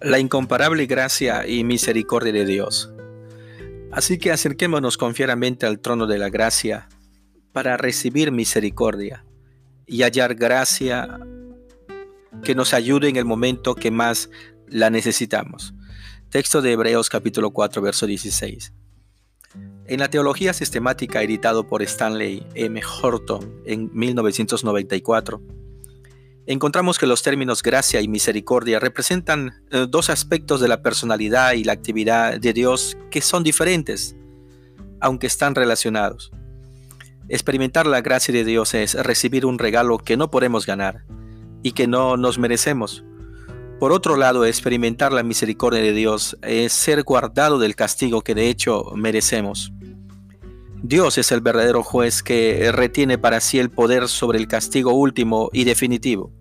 la incomparable gracia y misericordia de Dios. Así que acerquémonos confiadamente al trono de la gracia para recibir misericordia y hallar gracia que nos ayude en el momento que más la necesitamos. Texto de Hebreos capítulo 4, verso 16. En la teología sistemática editado por Stanley M. Horton en 1994, encontramos que los términos gracia y misericordia representan eh, dos aspectos de la personalidad y la actividad de Dios que son diferentes, aunque están relacionados. Experimentar la gracia de Dios es recibir un regalo que no podemos ganar y que no nos merecemos. Por otro lado, experimentar la misericordia de Dios es ser guardado del castigo que de hecho merecemos. Dios es el verdadero juez que retiene para sí el poder sobre el castigo último y definitivo.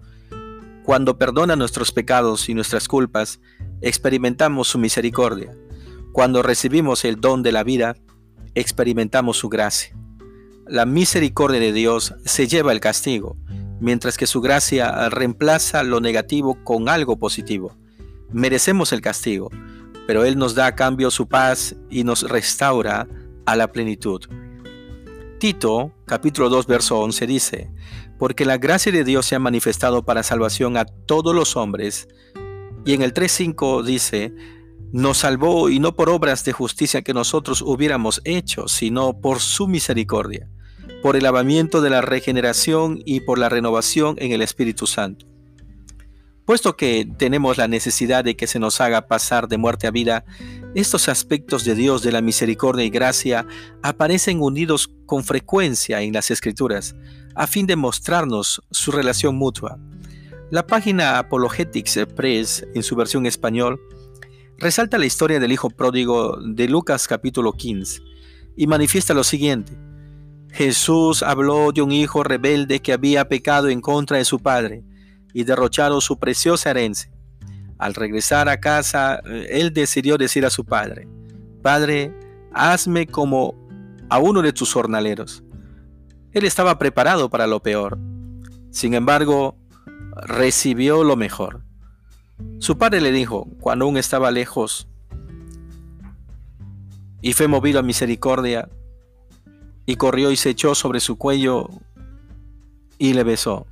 Cuando perdona nuestros pecados y nuestras culpas, experimentamos su misericordia. Cuando recibimos el don de la vida, experimentamos su gracia. La misericordia de Dios se lleva el castigo, mientras que su gracia reemplaza lo negativo con algo positivo. Merecemos el castigo, pero Él nos da a cambio su paz y nos restaura a la plenitud. Tito, capítulo 2, verso 11 dice, porque la gracia de Dios se ha manifestado para salvación a todos los hombres. Y en el 3.5 dice, nos salvó y no por obras de justicia que nosotros hubiéramos hecho, sino por su misericordia, por el lavamiento de la regeneración y por la renovación en el Espíritu Santo Puesto que tenemos la necesidad de que se nos haga pasar de muerte a vida, estos aspectos de Dios de la misericordia y gracia aparecen unidos con frecuencia en las Escrituras, a fin de mostrarnos su relación mutua. La página Apologetics Press, en su versión español, resalta la historia del hijo pródigo de Lucas capítulo 15 y manifiesta lo siguiente. Jesús habló de un hijo rebelde que había pecado en contra de su padre y derrocharon su preciosa herencia. Al regresar a casa, eh, él decidió decir a su padre, Padre, hazme como a uno de tus jornaleros. Él estaba preparado para lo peor. Sin embargo, recibió lo mejor. Su padre le dijo, cuando aún estaba lejos, y fue movido a misericordia, y corrió y se echó sobre su cuello y le besó.